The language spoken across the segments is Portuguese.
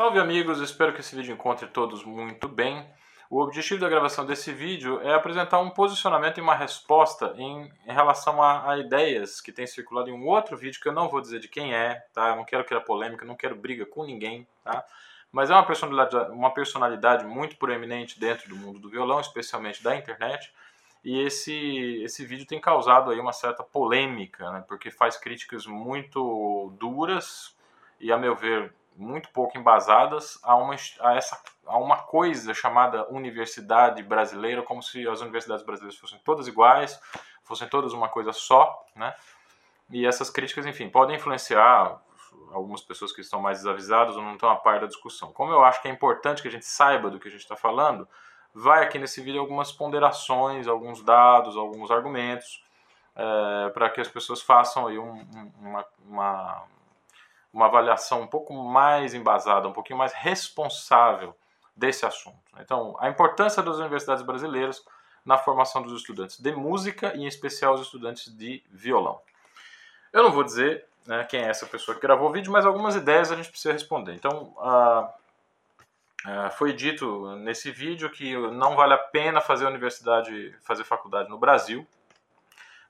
Salve amigos, espero que esse vídeo encontre todos muito bem. O objetivo da gravação desse vídeo é apresentar um posicionamento e uma resposta em, em relação a, a, ideias que têm circulado em um outro vídeo que eu não vou dizer de quem é, tá? Eu não quero criar polêmica, não quero briga com ninguém, tá? Mas é uma personalidade, uma personalidade muito proeminente dentro do mundo do violão, especialmente da internet. E esse, esse vídeo tem causado aí uma certa polêmica, né? porque faz críticas muito duras e, a meu ver, muito pouco embasadas a uma, a, essa, a uma coisa chamada universidade brasileira, como se as universidades brasileiras fossem todas iguais, fossem todas uma coisa só, né? E essas críticas, enfim, podem influenciar algumas pessoas que estão mais desavisadas ou não estão a par da discussão. Como eu acho que é importante que a gente saiba do que a gente está falando, vai aqui nesse vídeo algumas ponderações, alguns dados, alguns argumentos, é, para que as pessoas façam aí um, uma, uma uma avaliação um pouco mais embasada, um pouquinho mais responsável desse assunto. Então, a importância das universidades brasileiras na formação dos estudantes de música e, em especial, os estudantes de violão. Eu não vou dizer né, quem é essa pessoa que gravou o vídeo, mas algumas ideias a gente precisa responder. Então, foi dito nesse vídeo que não vale a pena fazer universidade, fazer faculdade no Brasil,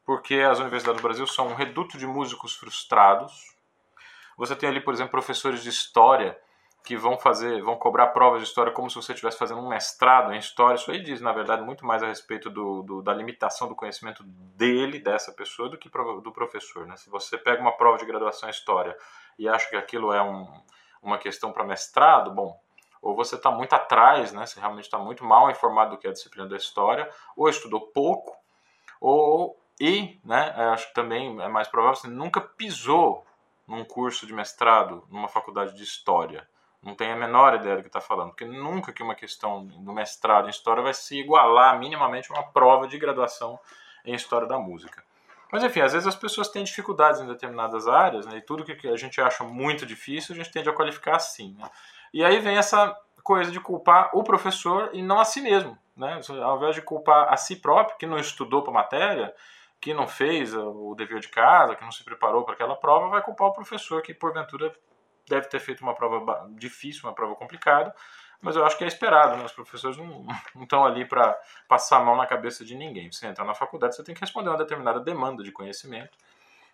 porque as universidades do Brasil são um reduto de músicos frustrados, você tem ali, por exemplo, professores de história que vão fazer, vão cobrar provas de história como se você estivesse fazendo um mestrado em história. Isso aí diz, na verdade, muito mais a respeito do, do, da limitação do conhecimento dele, dessa pessoa, do que do professor. Né? Se você pega uma prova de graduação em história e acha que aquilo é um, uma questão para mestrado, bom, ou você está muito atrás, né? você realmente está muito mal informado do que é a disciplina da história, ou estudou pouco, ou e, né, acho que também é mais provável, você nunca pisou num curso de mestrado, numa faculdade de história. Não tem a menor ideia do que está falando, porque nunca que uma questão do mestrado em história vai se igualar minimamente a uma prova de graduação em história da música. Mas enfim, às vezes as pessoas têm dificuldades em determinadas áreas, né, e tudo que a gente acha muito difícil, a gente tende a qualificar assim. Né? E aí vem essa coisa de culpar o professor e não a si mesmo. Né? Ao invés de culpar a si próprio, que não estudou para a matéria, que não fez o dever de casa, que não se preparou para aquela prova, vai culpar o professor que porventura deve ter feito uma prova difícil, uma prova complicada, mas eu acho que é esperado, né? os professores não, estão ali para passar a mão na cabeça de ninguém. Você entra na faculdade, você tem que responder uma determinada demanda de conhecimento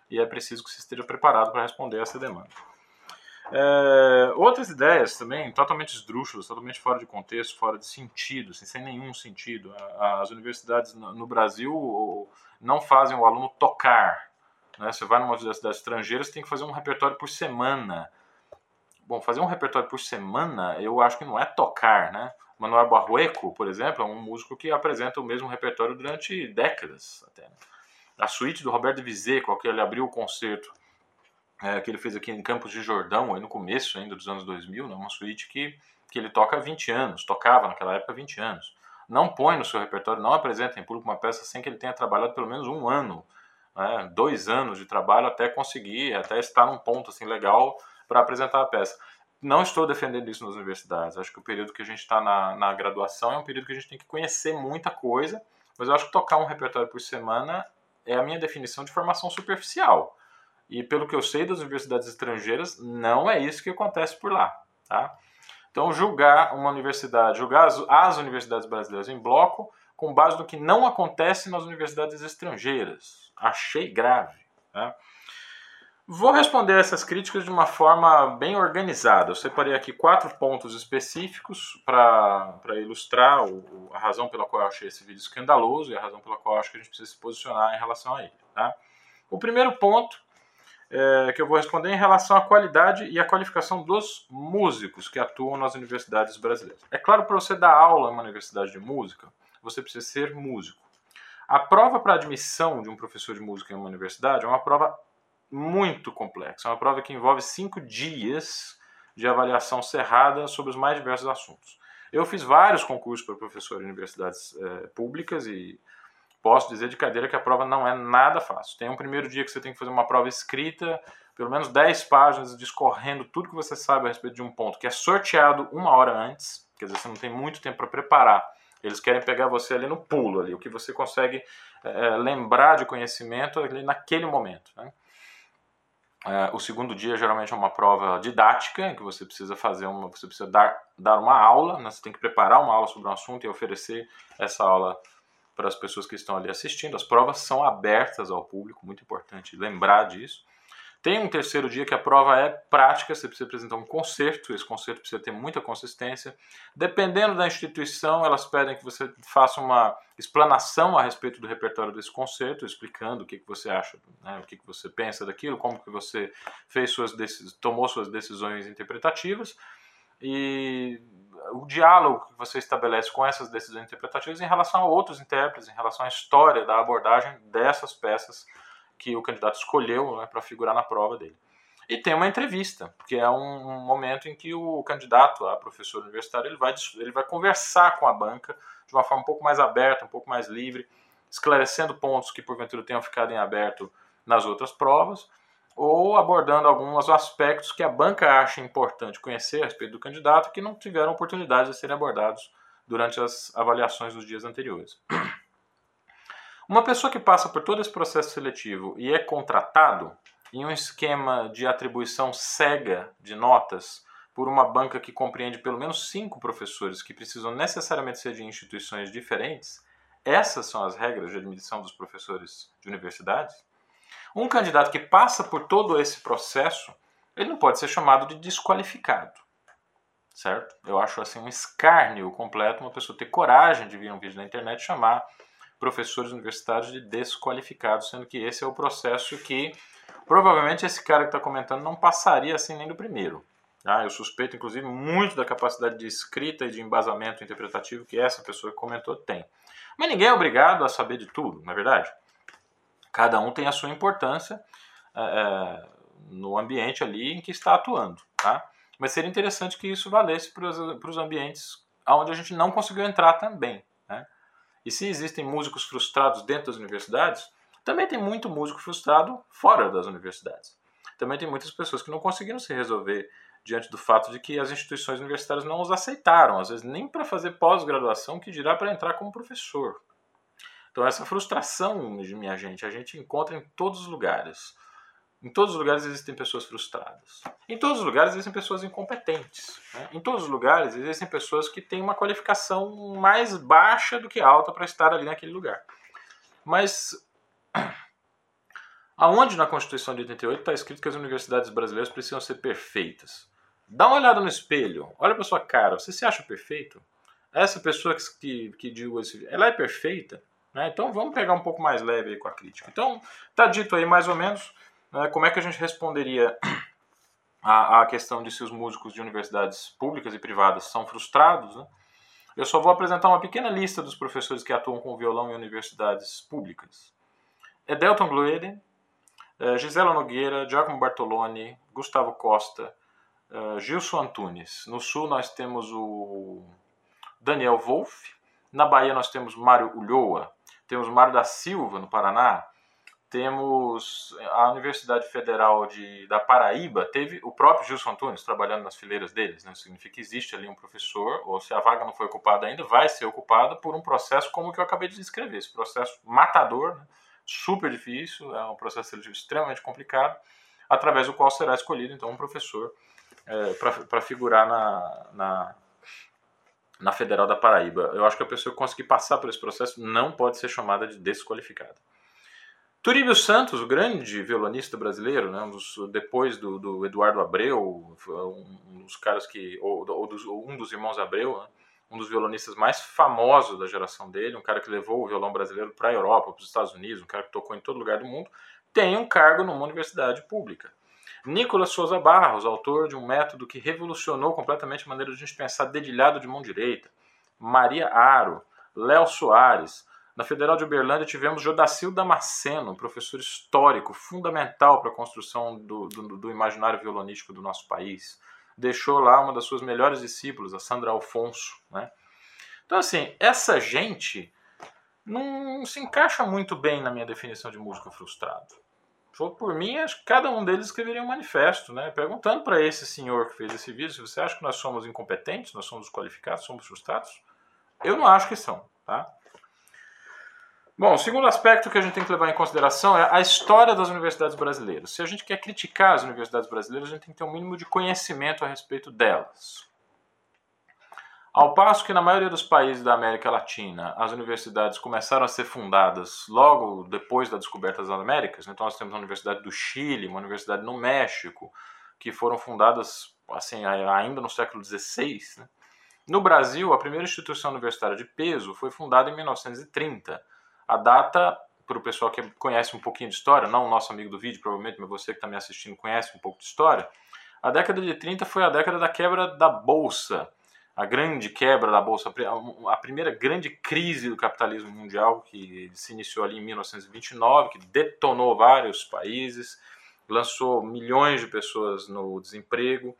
e é preciso que você esteja preparado para responder essa demanda. É, outras ideias também, totalmente esdrúxulas, totalmente fora de contexto, fora de sentido, assim, sem nenhum sentido. As universidades no Brasil não fazem o aluno tocar. Né? Você vai numa universidade estrangeira, você tem que fazer um repertório por semana. Bom, fazer um repertório por semana, eu acho que não é tocar, né? Manuel Barrueco, por exemplo, é um músico que apresenta o mesmo repertório durante décadas até. Né? A suíte do Roberto a que ele abriu o concerto é, que ele fez aqui em Campos de Jordão, aí no começo ainda dos anos 2000, né, uma suíte que, que ele toca há 20 anos, tocava naquela época há 20 anos. Não põe no seu repertório, não apresenta em público uma peça sem que ele tenha trabalhado pelo menos um ano, né, dois anos de trabalho até conseguir, até estar num ponto assim legal para apresentar a peça. Não estou defendendo isso nas universidades. Acho que o período que a gente está na, na graduação é um período que a gente tem que conhecer muita coisa, mas eu acho que tocar um repertório por semana é a minha definição de formação superficial. E pelo que eu sei das universidades estrangeiras, não é isso que acontece por lá. Tá? Então, julgar uma universidade, julgar as, as universidades brasileiras em bloco com base no que não acontece nas universidades estrangeiras. Achei grave. Tá? Vou responder essas críticas de uma forma bem organizada. Eu separei aqui quatro pontos específicos para ilustrar o, a razão pela qual eu achei esse vídeo escandaloso e a razão pela qual eu acho que a gente precisa se posicionar em relação a ele. Tá? O primeiro ponto é, que eu vou responder em relação à qualidade e à qualificação dos músicos que atuam nas universidades brasileiras. É claro, para você dar aula em uma universidade de música, você precisa ser músico. A prova para admissão de um professor de música em uma universidade é uma prova muito complexa, é uma prova que envolve cinco dias de avaliação cerrada sobre os mais diversos assuntos. Eu fiz vários concursos para professor em universidades é, públicas e posso dizer de cadeira que a prova não é nada fácil. Tem um primeiro dia que você tem que fazer uma prova escrita, pelo menos 10 páginas discorrendo tudo que você sabe a respeito de um ponto, que é sorteado uma hora antes, quer dizer, você não tem muito tempo para preparar. Eles querem pegar você ali no pulo, ali, o que você consegue é, lembrar de conhecimento ali naquele momento. Né? É, o segundo dia geralmente é uma prova didática, que você precisa fazer uma, você precisa dar, dar uma aula, né? você tem que preparar uma aula sobre um assunto e oferecer essa aula para as pessoas que estão ali assistindo. As provas são abertas ao público, muito importante lembrar disso. Tem um terceiro dia que a prova é prática, você precisa apresentar um concerto, esse concerto precisa ter muita consistência. Dependendo da instituição, elas pedem que você faça uma explanação a respeito do repertório desse concerto, explicando o que, que você acha, né, o que, que você pensa daquilo, como que você fez suas tomou suas decisões interpretativas. E o diálogo que você estabelece com essas decisões interpretativas em relação a outros intérpretes, em relação à história da abordagem dessas peças que o candidato escolheu né, para figurar na prova dele. E tem uma entrevista, que é um, momento em que o candidato a professor universitário ele vai, ele vai conversar com a banca de uma forma um pouco mais aberta, um pouco mais livre, esclarecendo pontos que porventura tenham ficado em aberto nas outras provas, ou abordando alguns aspectos que a banca acha importante conhecer a respeito do candidato que não tiveram oportunidade de serem abordados durante as avaliações dos dias anteriores. Uma pessoa que passa por todo esse processo seletivo e é contratado em um esquema de atribuição cega de notas por uma banca que compreende pelo menos cinco professores que precisam necessariamente ser de instituições diferentes, essas são as regras de admissão dos professores de universidades. Um candidato que passa por todo esse processo, ele não pode ser chamado de desqualificado, certo? Eu acho assim um escárnio completo uma pessoa ter coragem de vir um vídeo na internet chamar professores universitários de desqualificados, sendo que esse é o processo que provavelmente esse cara que está comentando não passaria assim nem do primeiro. Tá? Eu suspeito, inclusive, muito da capacidade de escrita e de embasamento interpretativo que essa pessoa que comentou tem. Mas ninguém é obrigado a saber de tudo, na é verdade. Cada um tem a sua importância é, é, no ambiente ali em que está atuando. Tá? Mas seria interessante que isso valesse para os ambientes onde a gente não conseguiu entrar também. Né? E se existem músicos frustrados dentro das universidades, também tem muito músico frustrado fora das universidades. Também tem muitas pessoas que não conseguiram se resolver diante do fato de que as instituições universitárias não os aceitaram, às vezes nem para fazer pós-graduação, que dirá para entrar como professor. Então essa frustração, minha gente, a gente encontra em todos os lugares. Em todos os lugares existem pessoas frustradas. Em todos os lugares existem pessoas incompetentes. Né? Em todos os lugares existem pessoas que têm uma qualificação mais baixa do que alta para estar ali naquele lugar. Mas aonde na Constituição de 88 está escrito que as universidades brasileiras precisam ser perfeitas? Dá uma olhada no espelho, olha para sua cara, você se acha perfeito? Essa pessoa que, que, que esse, ela é perfeita? Né? Então vamos pegar um pouco mais leve com a crítica. Então, tá dito aí mais ou menos né, como é que a gente responderia à, à, questão de se os músicos de universidades públicas e privadas são frustrados? Né? Eu só vou apresentar uma pequena lista dos professores que atuam com violão em universidades públicas. Edelton Glueden, eh, Gisela Nogueira, Giacomo Bartoloni, Gustavo Costa, eh, Gilson Antunes. No sul nós temos o Daniel Wolff. Na Bahia nós temos Mário Ulloa. Temos Mário da Silva, no Paraná temos a Universidade Federal de, da Paraíba, teve o próprio Gilson Antunes trabalhando nas fileiras deles. Né? Significa que existe ali um professor, ou se a vaga não foi ocupada ainda, vai ser ocupada por um processo como o que eu acabei de descrever. Esse processo matador, né? super difícil, é um processo seletivo extremamente complicado, através do qual será escolhido então um professor é, para figurar na, na, na Federal da Paraíba. Eu acho que a pessoa que conseguir passar por esse processo não pode ser chamada de desqualificada. Turíbio Santos, o grande violonista brasileiro, né, um dos, depois do, do, Eduardo Abreu, um dos caras que, ou, ou dos, um dos irmãos Abreu, né, um dos violonistas mais famosos da geração dele, um cara que levou o violão brasileiro para a Europa, para os Estados Unidos, um cara que tocou em todo lugar do mundo, tem um cargo numa universidade pública. Nicolas Souza Barros, autor de um método que revolucionou completamente a maneira de a gente pensar dedilhado de mão direita. Maria Aro, Léo Soares, na Federal de Uberlândia tivemos Jodacil Damasceno, professor histórico fundamental para a construção do, do, do, imaginário violonístico do nosso país. Deixou lá uma das suas melhores discípulas, a Sandra Alfonso. Né? Então, assim, essa gente não se encaixa muito bem na minha definição de músico frustrado. For por mim, acho que cada um deles escreveria um manifesto, né? perguntando para esse senhor que fez esse vídeo se você acha que nós somos incompetentes, nós somos desqualificados, somos frustrados. Eu não acho que são. Tá? Bom, o segundo aspecto que a gente tem que levar em consideração é a história das universidades brasileiras. Se a gente quer criticar as universidades brasileiras, a gente tem que ter um mínimo de conhecimento a respeito delas. Ao passo que na maioria dos países da América Latina, as universidades começaram a ser fundadas logo depois da descoberta das Américas. Então nós temos a Universidade do Chile, uma universidade no México, que foram fundadas assim ainda no século XVI. Né? No Brasil, a primeira instituição universitária de peso foi fundada em 1930. A data, para o pessoal que conhece um pouquinho de história, não o nosso amigo do vídeo, provavelmente, mas você que está me assistindo conhece um pouco de história, a década de 30 foi a década da quebra da Bolsa a grande quebra da bolsa, a primeira grande crise do capitalismo mundial que se iniciou ali em 1929, que detonou vários países, lançou milhões de pessoas no desemprego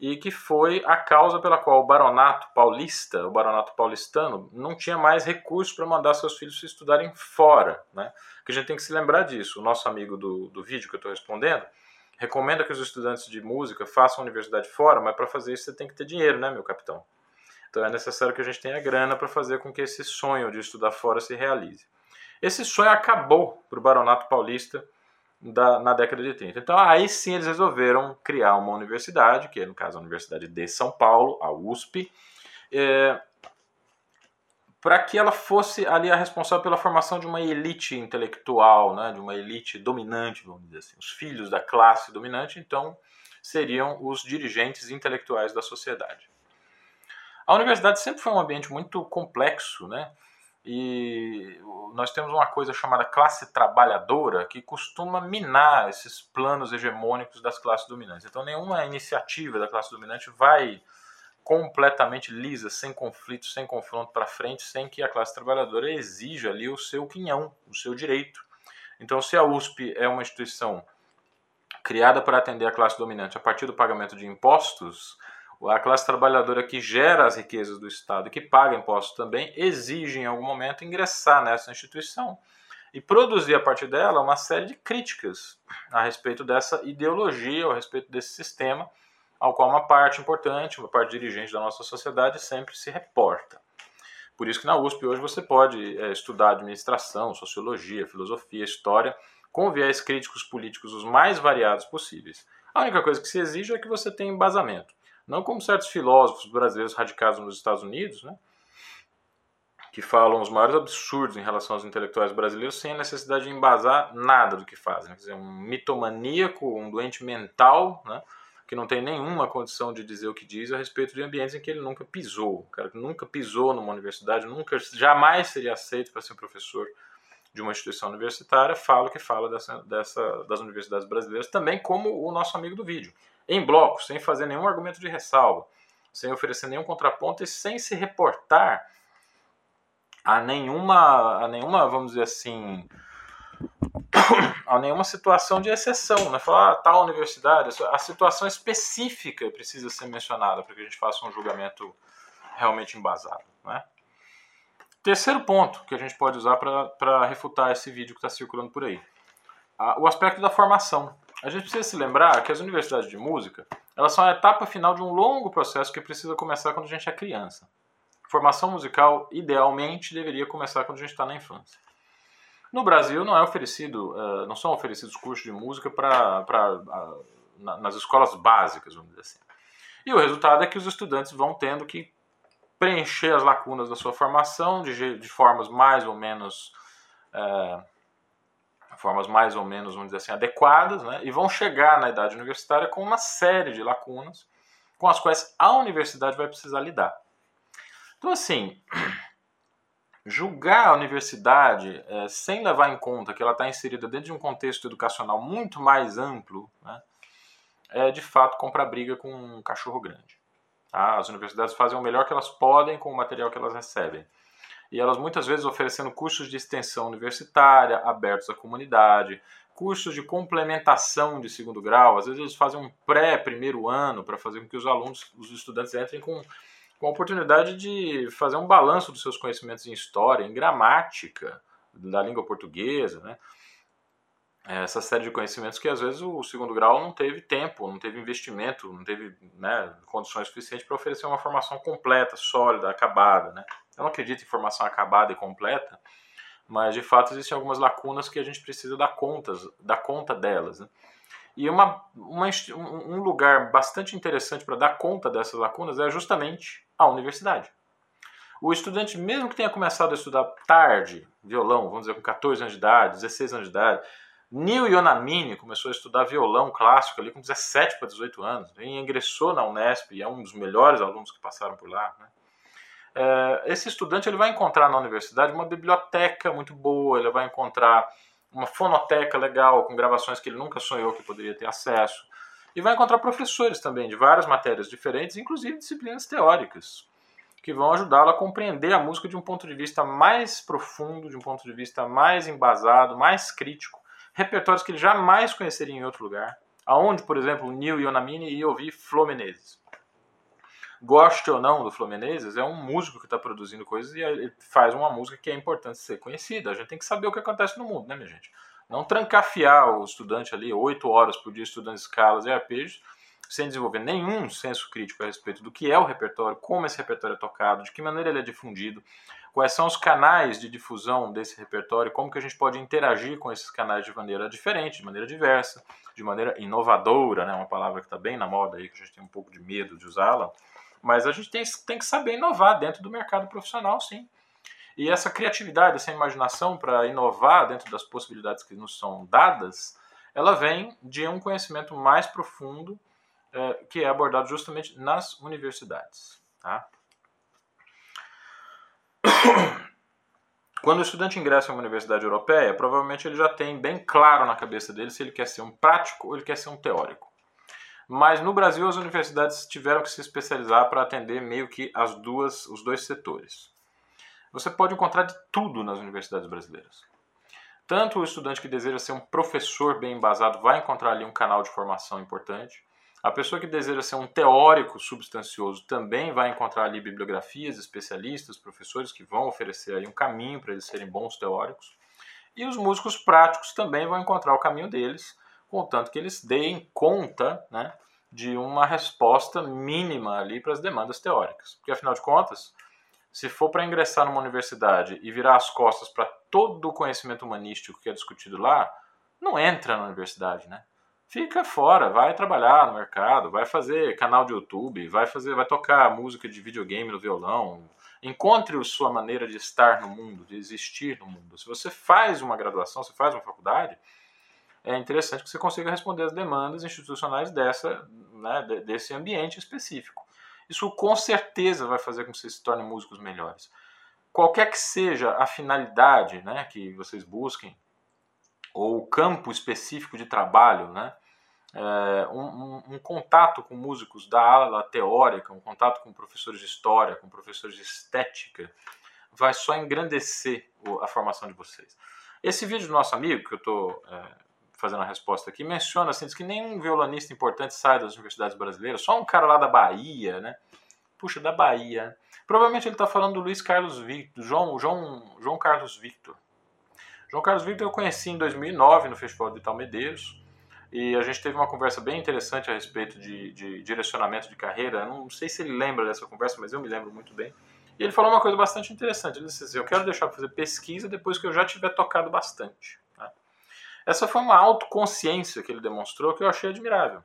e que foi a causa pela qual o baronato paulista, o baronato paulistano, não tinha mais recursos para mandar seus filhos se estudarem fora, né? Que a gente tem que se lembrar disso. O nosso amigo do, do vídeo que eu estou respondendo, recomenda que os estudantes de música façam a universidade fora, mas para fazer isso você tem que ter dinheiro, né, meu capitão? Então é necessário que a gente tenha grana para fazer com que esse sonho de estudar fora se realize. Esse sonho acabou para o Baronato Paulista da, na década de 30. Então aí sim eles resolveram criar uma universidade, que é no caso a Universidade de São Paulo, a USP, é, para que ela fosse ali a responsável pela formação de uma elite intelectual, né, de uma elite dominante, vamos dizer assim. Os filhos da classe dominante, então, seriam os dirigentes intelectuais da sociedade. A universidade sempre foi um ambiente muito complexo, né? E nós temos uma coisa chamada classe trabalhadora que costuma minar esses planos hegemônicos das classes dominantes. Então, nenhuma iniciativa da classe dominante vai completamente lisa, sem conflito, sem confronto para frente, sem que a classe trabalhadora exija ali o seu quinhão, o seu direito. Então, se a USP é uma instituição criada para atender a classe dominante a partir do pagamento de impostos, a classe trabalhadora que gera as riquezas do Estado e que paga impostos também exige em algum momento ingressar nessa instituição e produzir a partir dela uma série de críticas a respeito dessa ideologia, a respeito desse sistema ao qual uma parte importante, uma parte dirigente da nossa sociedade sempre se reporta. Por isso que na USP hoje você pode é, estudar administração, sociologia, filosofia, história, com viés críticos políticos os mais variados possíveis. A única coisa que se exige é que você tenha embasamento. Não como certos filósofos brasileiros radicados nos Estados Unidos, né, que falam os maiores absurdos em relação aos intelectuais brasileiros sem a necessidade de embasar nada do que fazem. Quer dizer, um mitomaníaco, um doente mental, né, que não tem nenhuma condição de dizer o que diz a respeito de ambientes em que ele nunca pisou. O cara que nunca pisou numa universidade, nunca, jamais seria aceito para ser professor de uma instituição universitária, fala o que fala dessa, dessa, das universidades brasileiras, também como o nosso amigo do vídeo. Em bloco, sem fazer nenhum argumento de ressalva, sem oferecer nenhum contraponto e sem se reportar a nenhuma, a nenhuma vamos dizer assim, a nenhuma situação de exceção, né? Falar ah, tal universidade, a situação específica precisa ser mencionada para que a gente faça um julgamento realmente embasado, né? Terceiro ponto que a gente pode usar para refutar esse vídeo que está circulando por aí, o aspecto da formação. A gente precisa se lembrar que as universidades de música elas são a etapa final de um longo processo que precisa começar quando a gente é criança. Formação musical, idealmente, deveria começar quando a gente está na infância. No Brasil não é oferecido, uh, não são oferecidos cursos de música para uh, nas escolas básicas, vamos dizer assim. E o resultado é que os estudantes vão tendo que preencher as lacunas da sua formação de, de formas mais ou menos uh, formas mais ou menos, vamos dizer assim, adequadas, né? e vão chegar na idade universitária com uma série de lacunas com as quais a universidade vai precisar lidar. Então, assim, julgar a universidade é, sem levar em conta que ela está inserida dentro de um contexto educacional muito mais amplo, né, é de fato comprar briga com um cachorro grande. Tá? As universidades fazem o melhor que elas podem com o material que elas recebem. E elas muitas vezes oferecendo cursos de extensão universitária abertos à comunidade, cursos de complementação de segundo grau. Às vezes eles fazem um pré-primeiro ano para fazer com que os alunos, os estudantes entrem com com a oportunidade de fazer um balanço dos seus conhecimentos em história, em gramática da língua portuguesa, né? Essa série de conhecimentos que às vezes o segundo grau não teve tempo, não teve investimento, não teve né, condições suficientes para oferecer uma formação completa, sólida, acabada. Né? Eu não acredito em formação acabada e completa, mas de fato existem algumas lacunas que a gente precisa dar, contas, dar conta delas. Né? E uma, uma, um lugar bastante interessante para dar conta dessas lacunas é justamente a universidade. O estudante, mesmo que tenha começado a estudar tarde, violão, vamos dizer com 14 anos de idade, 16 anos de idade, Neil Yonamine começou a estudar violão clássico ali com 17 para 18 anos, e ingressou na Unesp e é um dos melhores alunos que passaram por lá. Né? É, esse estudante ele vai encontrar na universidade uma biblioteca muito boa, ele vai encontrar uma fonoteca legal com gravações que ele nunca sonhou que poderia ter acesso. E vai encontrar professores também de várias matérias diferentes, inclusive disciplinas teóricas, que vão ajudá-lo a compreender a música de um ponto de vista mais profundo, de um ponto de vista mais embasado, mais crítico, repertórios que ele jamais conheceria em outro lugar. Aonde, por exemplo, Neil Yonamine ia ouvir Flo Menezes goste ou não do Fluminense, é um músico que está produzindo coisas e faz uma música que é importante ser conhecida. A gente tem que saber o que acontece no mundo, né, minha gente? Não trancafiar o estudante ali oito horas por dia estudando escalas e arpejos, sem desenvolver nenhum senso crítico a respeito do que é o repertório, como esse repertório é tocado, de que maneira ele é difundido, quais são os canais de difusão desse repertório, como que a gente pode interagir com esses canais de maneira diferente, de maneira diversa, de maneira inovadora, né, uma palavra que está bem na moda aí, que a gente tem um pouco de medo de usá-la, mas a gente tem, tem que saber inovar dentro do mercado profissional, sim. E essa criatividade, essa imaginação para inovar dentro das possibilidades que nos são dadas, ela vem de um conhecimento mais profundo é, que é abordado justamente nas universidades. Tá? Quando o estudante ingressa em uma universidade europeia, provavelmente ele já tem bem claro na cabeça dele se ele quer ser um prático ou ele quer ser um teórico. Mas no Brasil as universidades tiveram que se especializar para atender meio que as duas, os dois setores. Você pode encontrar de tudo nas universidades brasileiras. Tanto o estudante que deseja ser um professor bem embasado vai encontrar ali um canal de formação importante. A pessoa que deseja ser um teórico substancioso também vai encontrar ali bibliografias, especialistas, professores que vão oferecer aí um caminho para eles serem bons teóricos. E os músicos práticos também vão encontrar o caminho deles contanto que eles deem conta né, de uma resposta mínima ali para as demandas teóricas. Porque, afinal de contas, se for para ingressar numa universidade e virar as costas para todo o conhecimento humanístico que é discutido lá, não entra na universidade, né? Fica fora, vai trabalhar no mercado, vai fazer canal de YouTube, vai fazer, vai tocar música de videogame no violão. Encontre a sua maneira de estar no mundo, de existir no mundo. Se você faz uma graduação, se faz uma faculdade, é interessante que você consiga responder as demandas institucionais dessa, né, desse ambiente específico. Isso com certeza vai fazer com que vocês se tornem músicos melhores. Qualquer que seja a finalidade né, que vocês busquem, ou o campo específico de trabalho, né, é, um, um, um, contato com músicos da ala teórica, um contato com professores de história, com professores de estética, vai só engrandecer a formação de vocês. Esse vídeo do nosso amigo, que eu estou é, fazendo a resposta aqui, menciona assim, diz que nenhum violonista importante sai das universidades brasileiras, só um cara lá da Bahia, né? Puxa, da Bahia. Provavelmente ele está falando do Luiz Carlos Victor, João, João, João Carlos Victor. João Carlos Victor eu conheci em 2009 no Festival de Vital Medeiros e a gente teve uma conversa bem interessante a respeito de, de direcionamento de carreira. Não sei se ele lembra dessa conversa, mas eu me lembro muito bem. E ele falou uma coisa bastante interessante. Ele disse assim: Eu quero deixar para fazer pesquisa depois que eu já tiver tocado bastante. Essa foi uma autoconsciência que ele demonstrou que eu achei admirável.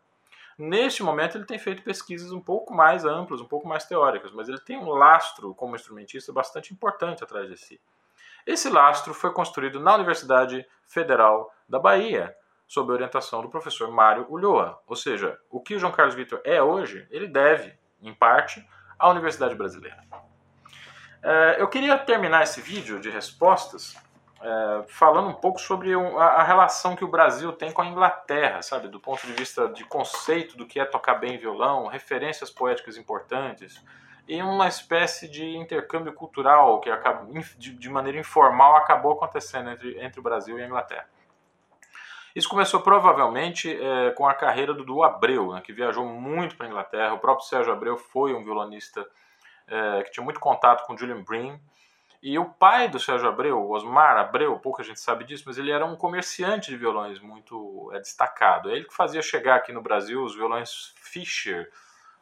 Neste momento, ele tem feito pesquisas um pouco mais amplas, um pouco mais teóricas, mas ele tem um lastro como instrumentista bastante importante atrás de si. Esse lastro foi construído na Universidade Federal da Bahia, sob a orientação do professor Mário Ulloa. Ou seja, o que o João Carlos Vitor é hoje, ele deve, em parte, à Universidade Brasileira. É, eu queria terminar esse vídeo de respostas é, falando um pouco sobre a, relação que o Brasil tem com a Inglaterra, sabe, do ponto de vista de conceito do que é tocar bem violão, referências poéticas importantes e uma espécie de intercâmbio cultural que de, maneira informal acabou acontecendo entre, entre o Brasil e a Inglaterra. Isso começou provavelmente é, com a carreira do Du Abreu, né, que viajou muito para a Inglaterra. O próprio Sérgio Abreu foi um violonista é, que tinha muito contato com Julian Bream e o pai do Sérgio Abreu, Osmar Abreu, pouca gente sabe disso, mas ele era um comerciante de violões muito é, destacado. É ele que fazia chegar aqui no Brasil os violões Fischer,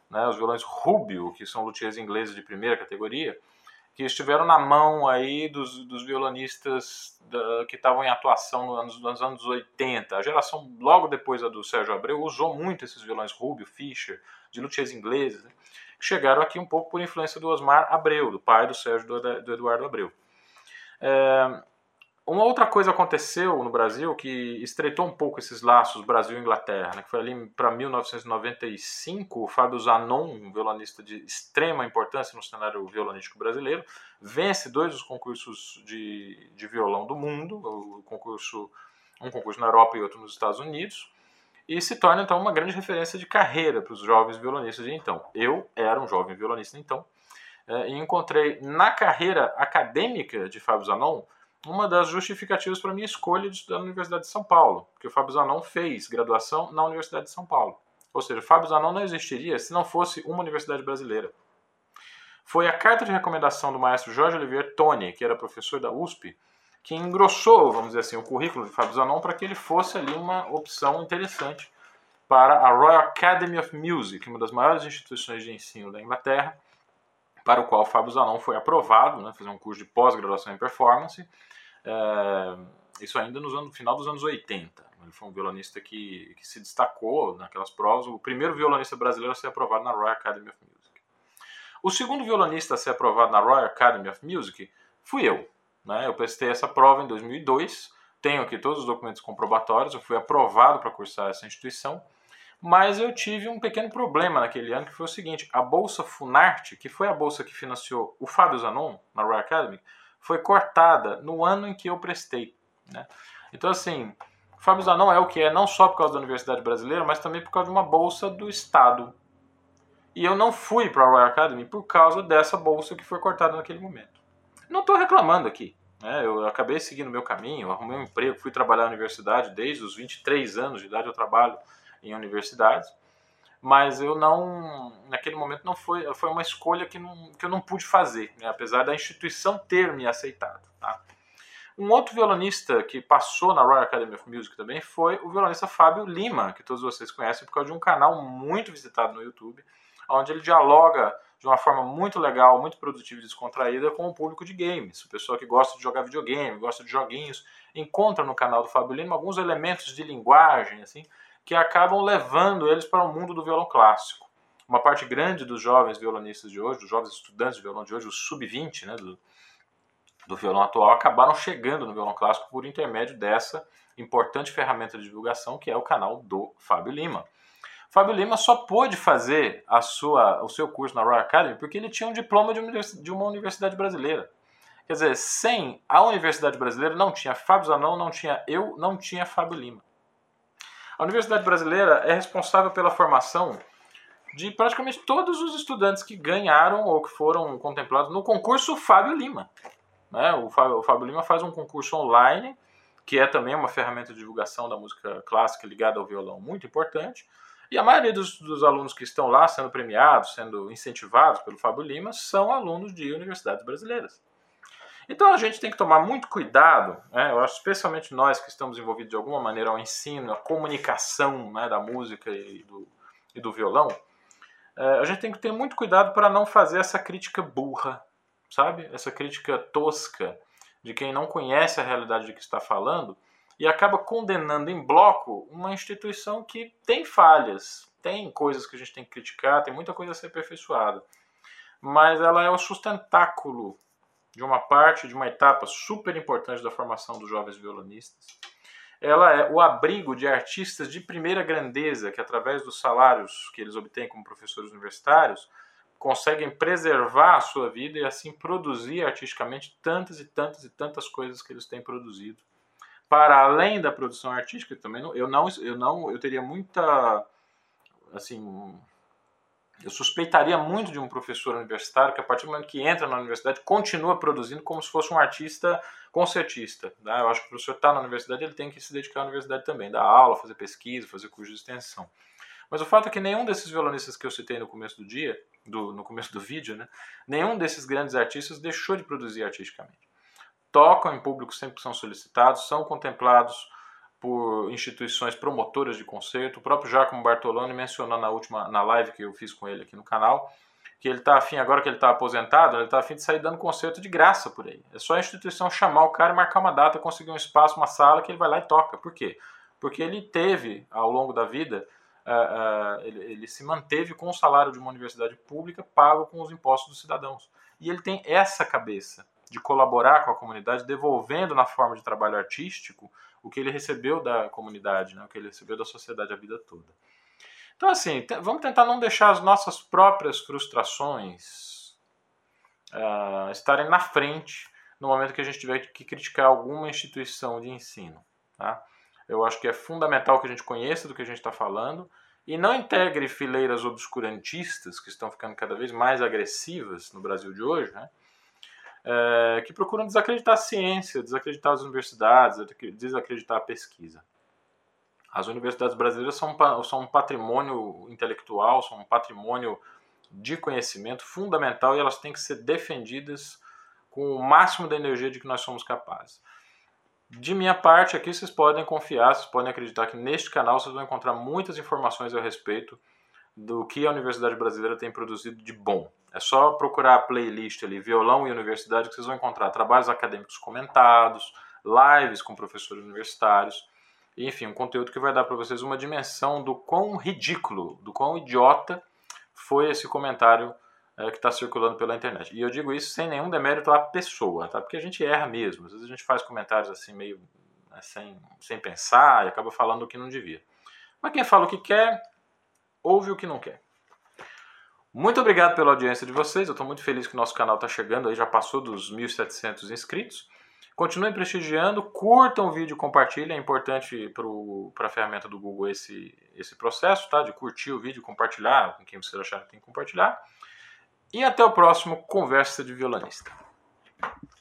né, os violões Rubio, que são luthiers ingleses de primeira categoria. que estiveram na mão aí dos, dos violonistas da, que estavam em atuação nos anos, nos anos 80. A geração logo depois da do Sérgio Abreu usou muito esses violões Rubio, Fischer, de luthiers ingleses, né, chegaram aqui um pouco por influência do Osmar Abreu, do pai do Sérgio do, do Eduardo Abreu. É, uma outra coisa aconteceu no Brasil que estreitou um pouco esses laços Brasil-Inglaterra, né, que foi ali para 1995, o Fábio Zanon, um violonista de extrema importância no cenário violonístico brasileiro, vence dois dos concursos de, de violão do mundo, o concurso, um concurso na Europa e outro nos Estados Unidos, e se torna então uma grande referência de carreira para os jovens violonistas de então. Eu era um jovem violonista então, eh, e encontrei na carreira acadêmica de Fábio Zanon uma das justificativas para a minha escolha de estudar na Universidade de São Paulo, porque o Fábio Zanon fez graduação na Universidade de São Paulo. Ou seja, Fábio Zanon não existiria se não fosse uma universidade brasileira. Foi a carta de recomendação do maestro Jorge Olivier Tony, que era professor da USP, que engrossou, vamos dizer assim, o currículo de Fábio Zanon para que ele fosse ali uma opção interessante para a Royal Academy of Music, uma das maiores instituições de ensino da Inglaterra, para o qual Fábio Zanon foi aprovado, né, fazer um curso de pós-graduação em performance, é, isso ainda no no final dos anos 80. Ele foi um violonista que, que se destacou naquelas provas, o primeiro violonista brasileiro a ser aprovado na Royal Academy of Music. O segundo violonista a ser aprovado na Royal Academy of Music fui eu. Né? Eu prestei essa prova em 2002, tenho aqui todos os documentos comprobatórios, eu fui aprovado para cursar essa instituição, mas eu tive um pequeno problema naquele ano, que foi o seguinte: a bolsa Funarte, que foi a bolsa que financiou o Fábio Zanon na Royal Academy, foi cortada no ano em que eu prestei. Né? Então, assim, o Fábio Zanon é o que é, não só por causa da Universidade Brasileira, mas também por causa de uma bolsa do Estado. E eu não fui para a Royal Academy por causa dessa bolsa que foi cortada naquele momento. Não estou reclamando aqui. Né? Eu acabei seguindo meu caminho, arrumei um emprego, fui trabalhar na universidade desde os 23 anos de idade, eu trabalho em universidades, mas eu não, naquele momento não foi, foi uma escolha que, não, que eu não pude fazer, né, apesar da instituição ter me aceitado. Tá? Um outro violonista que passou na Royal Academy of Music também foi o violonista Fábio Lima, que todos vocês conhecem por causa de um canal muito visitado no YouTube, onde ele dialoga de uma forma muito legal, muito produtiva e descontraída com o público de games. O pessoal que gosta de jogar videogame, gosta de joguinhos, encontra no canal do Fábio Lima alguns elementos de linguagem, assim, que acabam levando eles para o mundo do violão clássico. Uma parte grande dos jovens violonistas de hoje, dos jovens estudantes de violão de hoje, os sub-20 né, do, do violão atual, acabaram chegando no violão clássico por intermédio dessa importante ferramenta de divulgação que é o canal do Fábio Lima. Fábio Lima só pôde fazer a sua, o seu curso na Royal Academy porque ele tinha um diploma de uma universidade brasileira. Quer dizer, sem a universidade brasileira não tinha Fábio Zanon, não tinha eu, não tinha Fábio Lima. A Universidade Brasileira é responsável pela formação de praticamente todos os estudantes que ganharam ou que foram contemplados no concurso Fábio Lima. Né? O, Fábio, o Fábio Lima faz um concurso online, que é também uma ferramenta de divulgação da música clássica ligada ao violão muito importante. E a maioria dos, dos, alunos que estão lá sendo premiados, sendo incentivados pelo Fábio Lima, são alunos de universidades brasileiras. Então a gente tem que tomar muito cuidado, né? eu acho especialmente nós que estamos envolvidos de alguma maneira ao ensino, à comunicação né, da música e do, e do violão, é, a gente tem que ter muito cuidado para não fazer essa crítica burra, sabe? Essa crítica tosca de quem não conhece a realidade de que está falando e acaba condenando em bloco uma instituição que tem falhas, tem coisas que a gente tem que criticar, tem muita coisa a ser aperfeiçoada, mas ela é o sustentáculo de uma parte, de uma etapa super importante da formação dos jovens violonistas. Ela é o abrigo de artistas de primeira grandeza que, através dos salários que eles obtêm como professores universitários, conseguem preservar a sua vida e assim produzir artisticamente tantas e tantas e tantas coisas que eles têm produzido. Para além da produção artística, também não, eu não eu não eu teria muita assim eu suspeitaria muito de um professor universitário que, a partir do momento que entra na universidade, continua produzindo como se fosse um artista concertista. Né? Eu acho que o professor está na universidade, ele tem que se dedicar à universidade também, dar aula, fazer pesquisa, fazer curso de extensão. Mas o fato é que nenhum desses violonistas que eu citei no começo do dia, do, no começo do vídeo, né, nenhum desses grandes artistas deixou de produzir artisticamente. Tocam em público sempre que são solicitados, são contemplados por instituições promotoras de concerto. O próprio Giacomo Bartoloni mencionou na última na live que eu fiz com ele aqui no canal que ele está afim, agora que ele está aposentado, ele está afim de sair dando concerto de graça por aí. É só a instituição chamar o cara, marcar uma data, conseguir um espaço, uma sala, que ele vai lá e toca. Por quê? Porque ele teve, ao longo da vida, uh, uh, ele, ele, se manteve com o salário de uma universidade pública pago com os impostos dos cidadãos. E ele tem essa cabeça de colaborar com a comunidade, devolvendo na forma de trabalho artístico o que ele recebeu da comunidade, né, o que ele recebeu da sociedade a vida toda. Então, assim, vamos tentar não deixar as nossas próprias frustrações uh, estarem na frente no momento que a gente tiver que criticar alguma instituição de ensino. Tá? Eu acho que é fundamental que a gente conheça do que a gente está falando e não integre fileiras obscurantistas que estão ficando cada vez mais agressivas no Brasil de hoje, né? É, que procuram desacreditar a ciência, desacreditar as universidades, desacreditar a pesquisa. As universidades brasileiras são, são um patrimônio intelectual, são um patrimônio de conhecimento fundamental e elas têm que ser defendidas com o máximo da energia de que nós somos capazes. De minha parte, aqui vocês podem confiar, vocês podem acreditar que neste canal vocês vão encontrar muitas informações a respeito do que a Universidade Brasileira tem produzido de bom. É só procurar a playlist ali, Violão e Universidade, que vocês vão encontrar trabalhos acadêmicos comentados, lives com professores universitários, enfim, um conteúdo que vai dar para vocês uma dimensão do quão ridículo, do quão idiota foi esse comentário é, que está circulando pela internet. E eu digo isso sem nenhum demérito à pessoa, tá? Porque a gente erra mesmo. Às vezes a gente faz comentários assim meio né, sem, sem pensar e acaba falando o que não devia. Mas quem fala o que quer, ouve o que não quer. Muito obrigado pela audiência de vocês. Eu estou muito feliz que o nosso canal está chegando aí, já passou dos 1.700 inscritos. Continuem prestigiando, curtam o vídeo, compartilhem. É importante para a ferramenta do Google esse, esse processo, tá? De curtir o vídeo, compartilhar com quem você achar que tem que compartilhar. E até o próximo Conversa de Violonista.